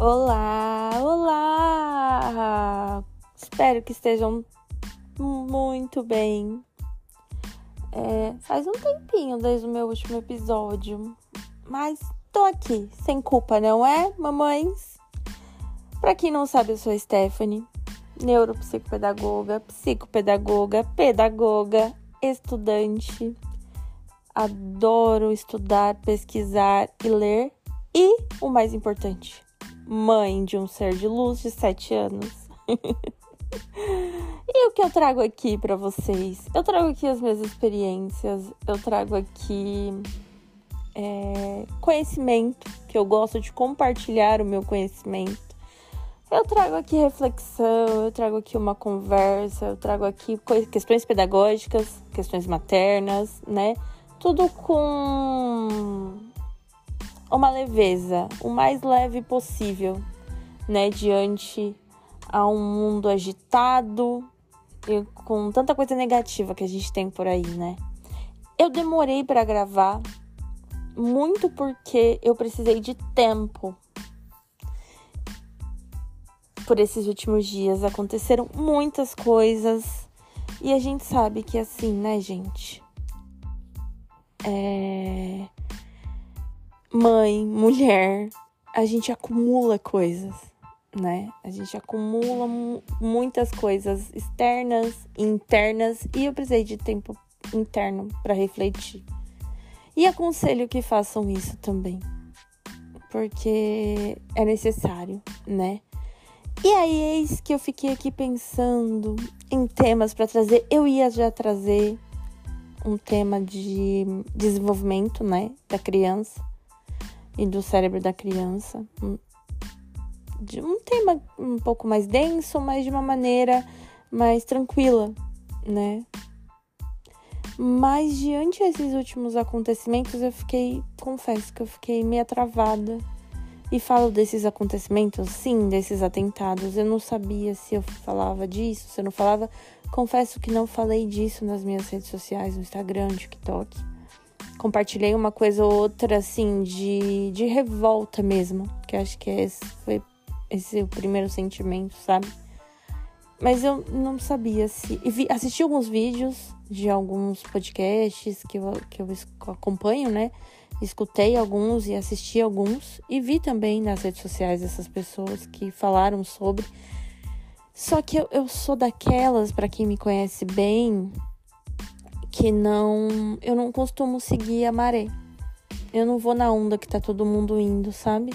Olá, olá! Espero que estejam muito bem. É, faz um tempinho desde o meu último episódio, mas tô aqui, sem culpa, não é, mamães? Pra quem não sabe, eu sou Stephanie, neuropsicopedagoga, psicopedagoga, pedagoga, estudante. Adoro estudar, pesquisar e ler. E o mais importante, mãe de um ser de luz de 7 anos. e o que eu trago aqui para vocês? Eu trago aqui as minhas experiências, eu trago aqui é, conhecimento, que eu gosto de compartilhar o meu conhecimento. Eu trago aqui reflexão, eu trago aqui uma conversa, eu trago aqui questões pedagógicas, questões maternas, né? Tudo com uma leveza, o mais leve possível, né, diante a um mundo agitado e com tanta coisa negativa que a gente tem por aí, né? Eu demorei para gravar muito porque eu precisei de tempo. Por esses últimos dias aconteceram muitas coisas e a gente sabe que é assim, né, gente? É mãe, mulher, a gente acumula coisas, né? A gente acumula muitas coisas externas internas e eu precisei de tempo interno para refletir. E aconselho que façam isso também, porque é necessário, né? E aí, eis que eu fiquei aqui pensando em temas para trazer. Eu ia já trazer um tema de desenvolvimento, né, da criança e do cérebro da criança. De um tema um pouco mais denso, mas de uma maneira mais tranquila, né? Mas diante desses últimos acontecimentos, eu fiquei, confesso que eu fiquei meio travada. E falo desses acontecimentos, sim, desses atentados. Eu não sabia se eu falava disso, se eu não falava. Confesso que não falei disso nas minhas redes sociais, no Instagram, no TikTok compartilhei uma coisa ou outra, assim, de, de revolta mesmo. Que acho que esse foi esse o primeiro sentimento, sabe? Mas eu não sabia se. Vi, assisti alguns vídeos de alguns podcasts que eu, que eu acompanho, né? Escutei alguns e assisti alguns. E vi também nas redes sociais essas pessoas que falaram sobre. Só que eu, eu sou daquelas, para quem me conhece bem, que não. Eu não costumo seguir a maré. Eu não vou na onda que tá todo mundo indo, sabe?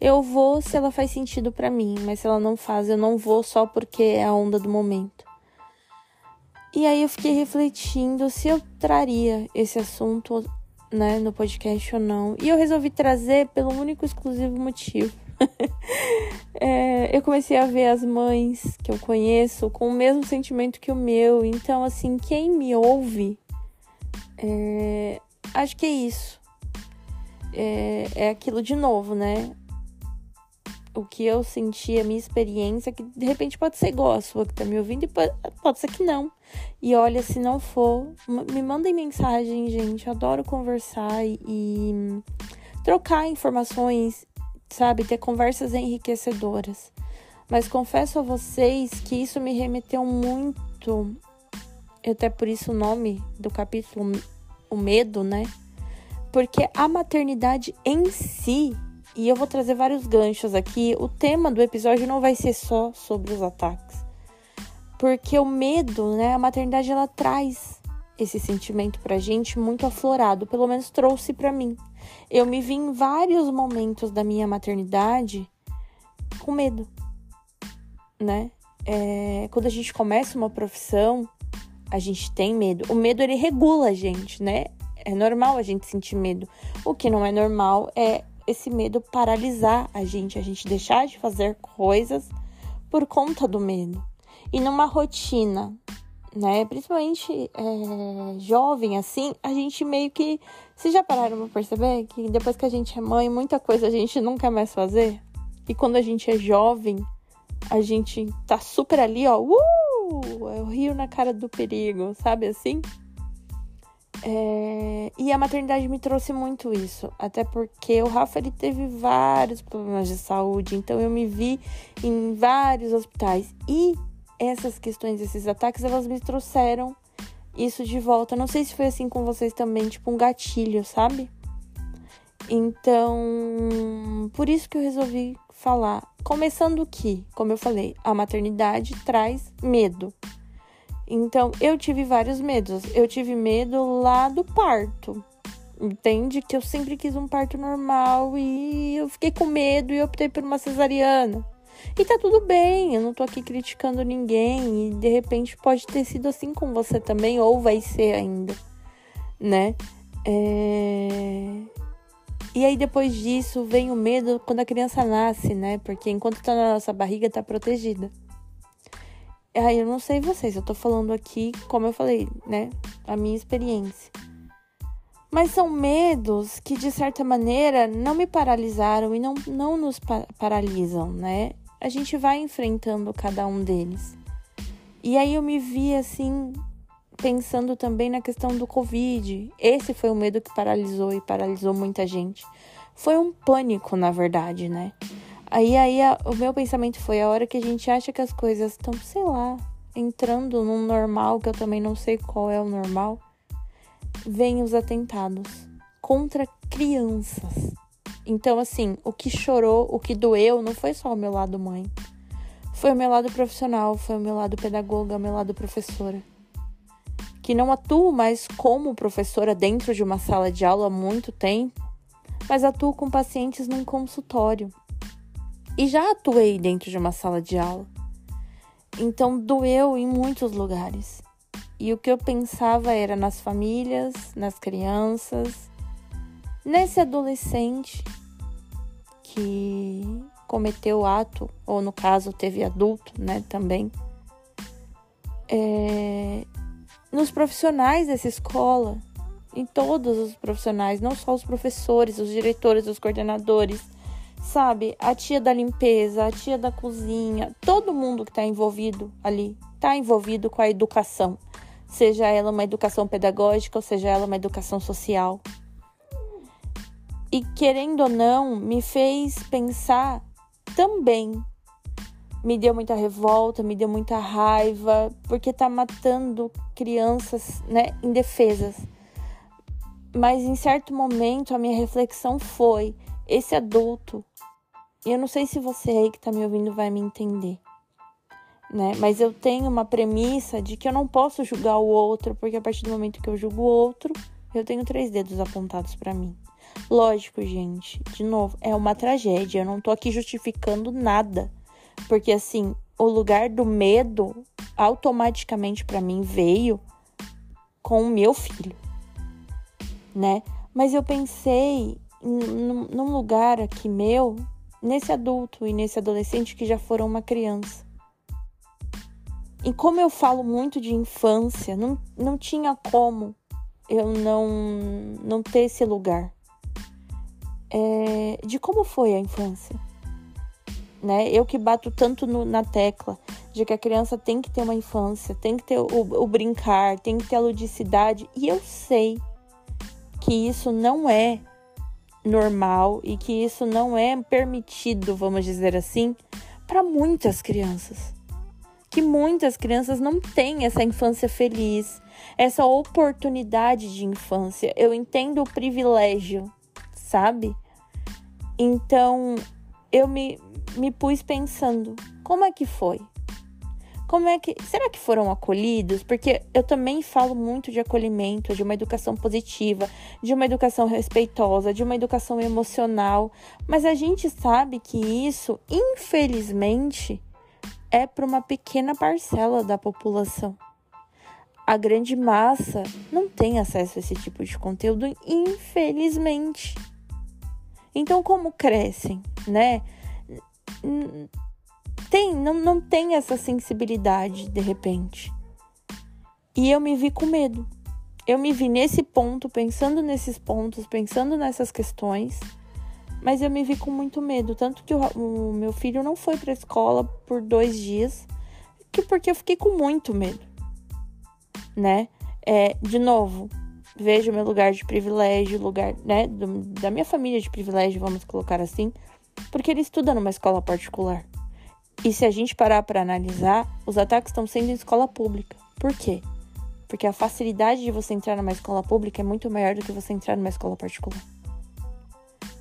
Eu vou se ela faz sentido para mim, mas se ela não faz, eu não vou só porque é a onda do momento. E aí eu fiquei refletindo se eu traria esse assunto, né, no podcast ou não. E eu resolvi trazer pelo único exclusivo motivo é, eu comecei a ver as mães que eu conheço com o mesmo sentimento que o meu. Então, assim, quem me ouve, é, acho que é isso. É, é aquilo de novo, né? O que eu senti, a minha experiência, que de repente pode ser igual a sua que tá me ouvindo, e pode, ser que não. E olha, se não for, me mandem mensagem, gente. Eu adoro conversar e, e trocar informações sabe, ter conversas enriquecedoras. Mas confesso a vocês que isso me remeteu muito, até por isso o nome do capítulo, o medo, né? Porque a maternidade em si, e eu vou trazer vários ganchos aqui, o tema do episódio não vai ser só sobre os ataques. Porque o medo, né, a maternidade ela traz esse sentimento pra gente muito aflorado, pelo menos trouxe para mim. Eu me vi em vários momentos da minha maternidade com medo, né? É, quando a gente começa uma profissão, a gente tem medo. O medo ele regula a gente, né? É normal a gente sentir medo. O que não é normal é esse medo paralisar a gente, a gente deixar de fazer coisas por conta do medo. E numa rotina né? Principalmente é, jovem, assim, a gente meio que. Vocês já pararam pra perceber que depois que a gente é mãe, muita coisa a gente não quer mais fazer? E quando a gente é jovem, a gente tá super ali, ó. Uh! É o rio na cara do perigo, sabe assim? É, e a maternidade me trouxe muito isso, até porque o Rafa ele teve vários problemas de saúde, então eu me vi em vários hospitais e essas questões, esses ataques, elas me trouxeram isso de volta. Não sei se foi assim com vocês também, tipo um gatilho, sabe? Então, por isso que eu resolvi falar. Começando que, como eu falei, a maternidade traz medo. Então, eu tive vários medos. Eu tive medo lá do parto. Entende? Que eu sempre quis um parto normal e eu fiquei com medo e optei por uma cesariana. E tá tudo bem, eu não tô aqui criticando ninguém e de repente pode ter sido assim com você também, ou vai ser ainda, né? É... E aí depois disso vem o medo quando a criança nasce, né? Porque enquanto tá na nossa barriga tá protegida. Aí eu não sei vocês, eu tô falando aqui, como eu falei, né? A minha experiência. Mas são medos que, de certa maneira, não me paralisaram e não, não nos pa paralisam, né? A gente vai enfrentando cada um deles. E aí eu me vi assim, pensando também na questão do Covid. Esse foi o medo que paralisou e paralisou muita gente. Foi um pânico, na verdade, né? Aí, aí a, o meu pensamento foi a hora que a gente acha que as coisas estão, sei lá, entrando num normal, que eu também não sei qual é o normal, vem os atentados contra crianças. Então, assim, o que chorou, o que doeu, não foi só o meu lado mãe. Foi o meu lado profissional, foi o meu lado pedagoga, o meu lado professora que não atuo mais como professora dentro de uma sala de aula há muito tempo, mas atuo com pacientes num consultório. E já atuei dentro de uma sala de aula. Então doeu em muitos lugares. E o que eu pensava era nas famílias, nas crianças, nesse adolescente que cometeu o ato, ou no caso teve adulto, né, também. É, nos profissionais dessa escola, em todos os profissionais, não só os professores, os diretores, os coordenadores, sabe? A tia da limpeza, a tia da cozinha, todo mundo que está envolvido ali está envolvido com a educação, seja ela uma educação pedagógica ou seja ela uma educação social. E querendo ou não, me fez pensar também me deu muita revolta, me deu muita raiva, porque tá matando crianças, né, indefesas. Mas em certo momento a minha reflexão foi: esse adulto, e eu não sei se você aí que tá me ouvindo vai me entender, né? Mas eu tenho uma premissa de que eu não posso julgar o outro, porque a partir do momento que eu julgo o outro, eu tenho três dedos apontados para mim. Lógico, gente, de novo, é uma tragédia, eu não tô aqui justificando nada. Porque assim, o lugar do medo automaticamente para mim veio com o meu filho, né? Mas eu pensei num lugar aqui meu, nesse adulto e nesse adolescente que já foram uma criança. E como eu falo muito de infância, não, não tinha como eu não, não ter esse lugar. É, de como foi a infância né? Eu que bato tanto no, na tecla de que a criança tem que ter uma infância, tem que ter o, o brincar, tem que ter a ludicidade, e eu sei que isso não é normal e que isso não é permitido, vamos dizer assim, para muitas crianças. Que muitas crianças não têm essa infância feliz, essa oportunidade de infância. Eu entendo o privilégio, sabe? Então, eu me, me pus pensando, como é que foi? Como é que. Será que foram acolhidos? Porque eu também falo muito de acolhimento, de uma educação positiva, de uma educação respeitosa, de uma educação emocional. Mas a gente sabe que isso, infelizmente, é para uma pequena parcela da população. A grande massa não tem acesso a esse tipo de conteúdo, infelizmente. Então, como crescem, né? tem, não, não tem essa sensibilidade de repente. E eu me vi com medo. Eu me vi nesse ponto, pensando nesses pontos, pensando nessas questões, mas eu me vi com muito medo. Tanto que o, o meu filho não foi para a escola por dois dias, que porque eu fiquei com muito medo, né? É, de novo, vejo meu lugar de privilégio, lugar, né, do, da minha família de privilégio, vamos colocar assim, porque ele estuda numa escola particular. E se a gente parar para analisar, os ataques estão sendo em escola pública. Por quê? Porque a facilidade de você entrar numa escola pública é muito maior do que você entrar numa escola particular.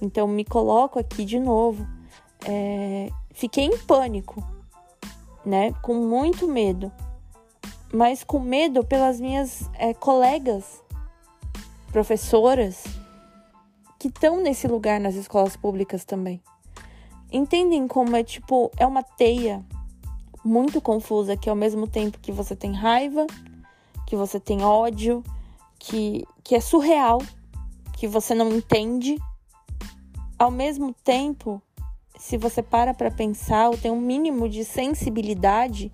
Então, me coloco aqui de novo. É, fiquei em pânico, né? Com muito medo. Mas com medo pelas minhas é, colegas, professoras, que estão nesse lugar nas escolas públicas também. Entendem como é tipo, é uma teia muito confusa que ao mesmo tempo que você tem raiva, que você tem ódio, que, que é surreal, que você não entende. Ao mesmo tempo, se você para para pensar ou tem um mínimo de sensibilidade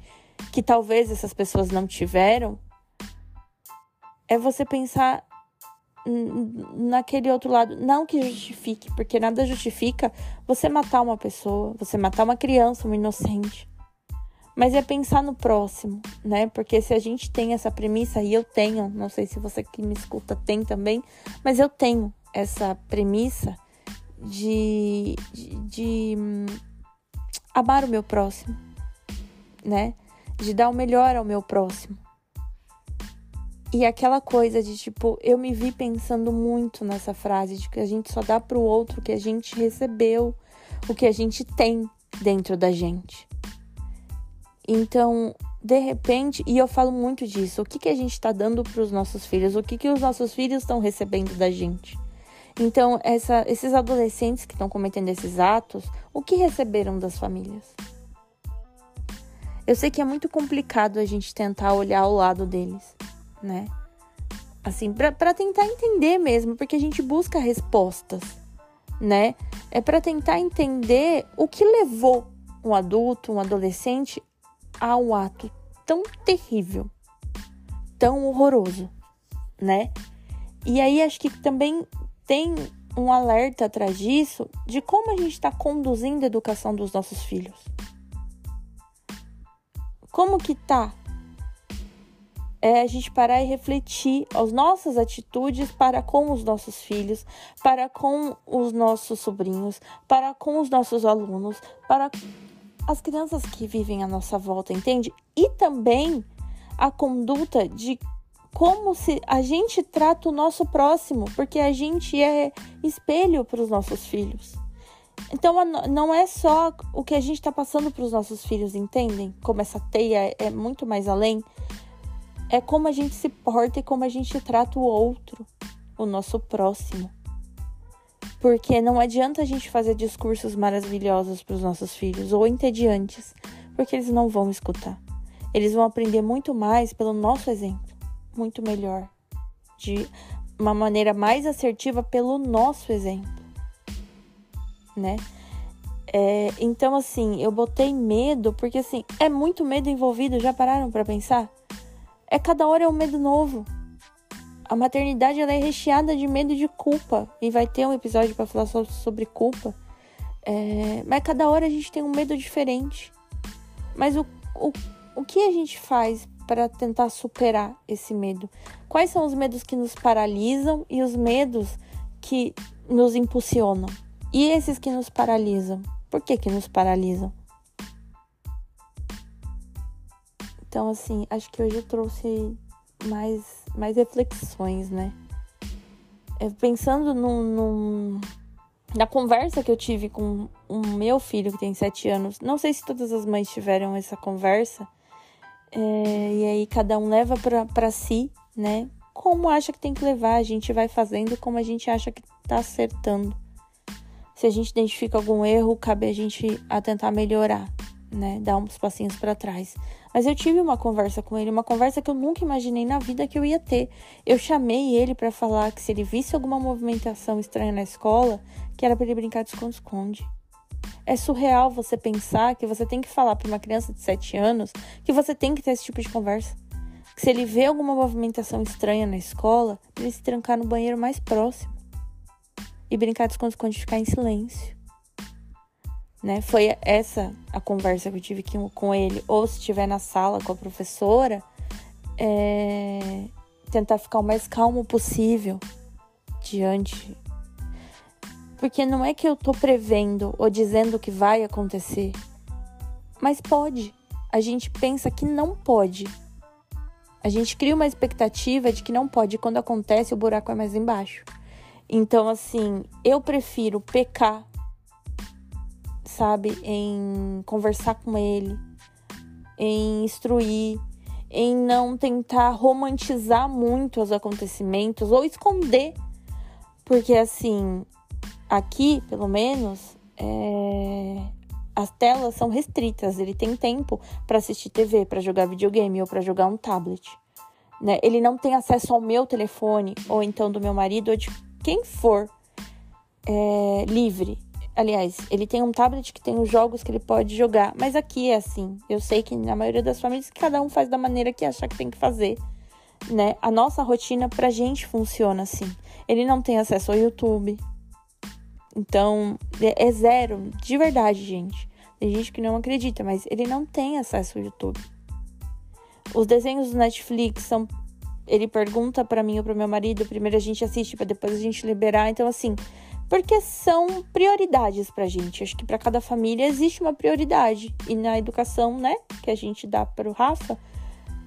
que talvez essas pessoas não tiveram, é você pensar naquele outro lado. Não que justifique, porque nada justifica você matar uma pessoa, você matar uma criança, um inocente. Mas é pensar no próximo, né? Porque se a gente tem essa premissa, e eu tenho, não sei se você que me escuta tem também, mas eu tenho essa premissa de, de, de hum, amar o meu próximo, né? De dar o melhor ao meu próximo. E aquela coisa de tipo, eu me vi pensando muito nessa frase de que a gente só dá pro outro o que a gente recebeu, o que a gente tem dentro da gente. Então, de repente, e eu falo muito disso, o que, que a gente está dando para os nossos filhos, o que, que os nossos filhos estão recebendo da gente. Então, essa, esses adolescentes que estão cometendo esses atos, o que receberam das famílias? Eu sei que é muito complicado a gente tentar olhar ao lado deles, né? Assim, para tentar entender mesmo, porque a gente busca respostas, né? É para tentar entender o que levou um adulto, um adolescente a um ato tão terrível, tão horroroso, né? E aí acho que também tem um alerta atrás disso de como a gente está conduzindo a educação dos nossos filhos. Como que tá? É a gente parar e refletir as nossas atitudes para com os nossos filhos, para com os nossos sobrinhos, para com os nossos alunos, para as crianças que vivem à nossa volta, entende? E também a conduta de como se a gente trata o nosso próximo, porque a gente é espelho para os nossos filhos. Então não é só o que a gente está passando para os nossos filhos, entendem? Como essa teia é muito mais além. É como a gente se porta e como a gente trata o outro, o nosso próximo. Porque não adianta a gente fazer discursos maravilhosos para os nossos filhos ou entediantes, porque eles não vão escutar. Eles vão aprender muito mais pelo nosso exemplo, muito melhor, de uma maneira mais assertiva pelo nosso exemplo, né? É, então, assim, eu botei medo, porque assim, é muito medo envolvido, já pararam para pensar? É cada hora é um medo novo. A maternidade ela é recheada de medo e de culpa. E vai ter um episódio para falar sobre culpa. É, mas cada hora a gente tem um medo diferente. Mas o, o, o que a gente faz para tentar superar esse medo? Quais são os medos que nos paralisam e os medos que nos impulsionam? E esses que nos paralisam? Por que, que nos paralisam? Então, assim, acho que hoje eu trouxe mais, mais reflexões, né? É, pensando num, na conversa que eu tive com o meu filho, que tem sete anos, não sei se todas as mães tiveram essa conversa, é, e aí cada um leva para si, né? Como acha que tem que levar, a gente vai fazendo como a gente acha que tá acertando. Se a gente identifica algum erro, cabe a gente a tentar melhorar, né? Dar uns passinhos para trás. Mas eu tive uma conversa com ele, uma conversa que eu nunca imaginei na vida que eu ia ter. Eu chamei ele para falar que se ele visse alguma movimentação estranha na escola, que era para ele brincar de esconde-esconde. É surreal você pensar que você tem que falar para uma criança de 7 anos que você tem que ter esse tipo de conversa. Que se ele vê alguma movimentação estranha na escola, ele se trancar no banheiro mais próximo e brincar de esconde-esconde ficar em silêncio né? Foi essa a conversa que eu tive com ele. Ou se estiver na sala com a professora, é... tentar ficar o mais calmo possível diante. Porque não é que eu tô prevendo ou dizendo que vai acontecer, mas pode. A gente pensa que não pode. A gente cria uma expectativa de que não pode, e quando acontece, o buraco é mais embaixo. Então, assim, eu prefiro pecar, sabe, em conversar com ele, em instruir, em não tentar romantizar muito os acontecimentos ou esconder. Porque, assim, aqui, pelo menos, é... as telas são restritas. Ele tem tempo para assistir TV, para jogar videogame ou para jogar um tablet. Né? Ele não tem acesso ao meu telefone ou então do meu marido ou de quem for é, livre. Aliás, ele tem um tablet que tem os jogos que ele pode jogar, mas aqui é assim. Eu sei que na maioria das famílias cada um faz da maneira que achar que tem que fazer, né? A nossa rotina pra gente funciona assim. Ele não tem acesso ao YouTube. Então, é, é zero, de verdade, gente. Tem gente que não acredita, mas ele não tem acesso ao YouTube. Os desenhos do Netflix são ele pergunta para mim ou para meu marido, primeiro a gente assiste para depois a gente liberar. Então assim, porque são prioridades pra gente. Acho que para cada família existe uma prioridade. E na educação, né, que a gente dá para o Rafa,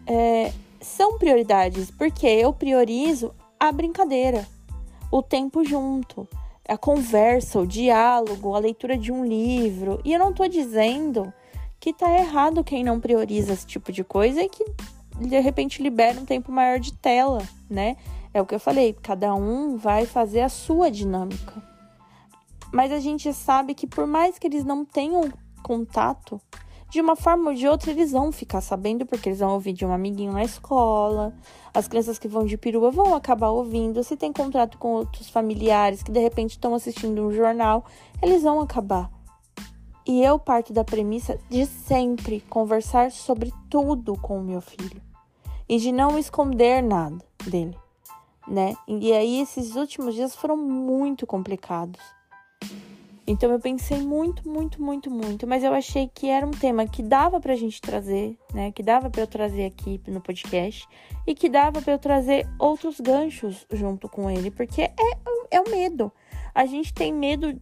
é, são prioridades, porque eu priorizo a brincadeira, o tempo junto, a conversa, o diálogo, a leitura de um livro. E eu não tô dizendo que tá errado quem não prioriza esse tipo de coisa e que de repente libera um tempo maior de tela, né? É o que eu falei, cada um vai fazer a sua dinâmica. Mas a gente sabe que por mais que eles não tenham contato, de uma forma ou de outra eles vão ficar sabendo, porque eles vão ouvir de um amiguinho na escola. As crianças que vão de perua vão acabar ouvindo. Se tem contato com outros familiares que de repente estão assistindo um jornal, eles vão acabar. E eu parto da premissa de sempre conversar sobre tudo com o meu filho e de não esconder nada dele, né? E aí esses últimos dias foram muito complicados. Então eu pensei muito, muito, muito, muito, mas eu achei que era um tema que dava pra gente trazer, né? Que dava para eu trazer aqui no podcast e que dava para eu trazer outros ganchos junto com ele, porque é, é o medo. A gente tem medo,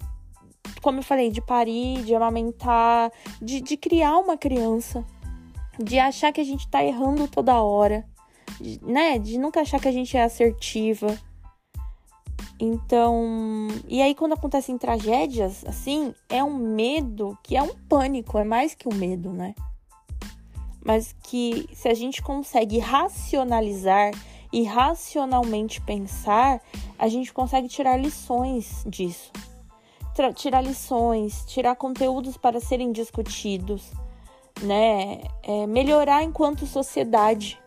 como eu falei, de parir, de amamentar, de, de criar uma criança, de achar que a gente tá errando toda hora, de, né? De nunca achar que a gente é assertiva. Então, e aí quando acontecem tragédias, assim, é um medo que é um pânico, é mais que um medo, né? Mas que se a gente consegue racionalizar e racionalmente pensar, a gente consegue tirar lições disso. Tra tirar lições, tirar conteúdos para serem discutidos né? É melhorar enquanto sociedade,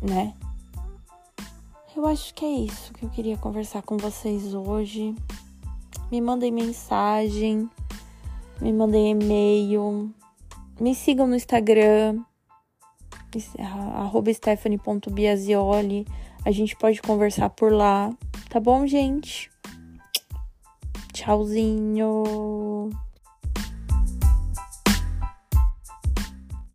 né? Eu acho que é isso que eu queria conversar com vocês hoje. Me mandem mensagem, me mandem e-mail, me sigam no Instagram, stephanie.biasioli. A gente pode conversar por lá, tá bom, gente? Tchauzinho!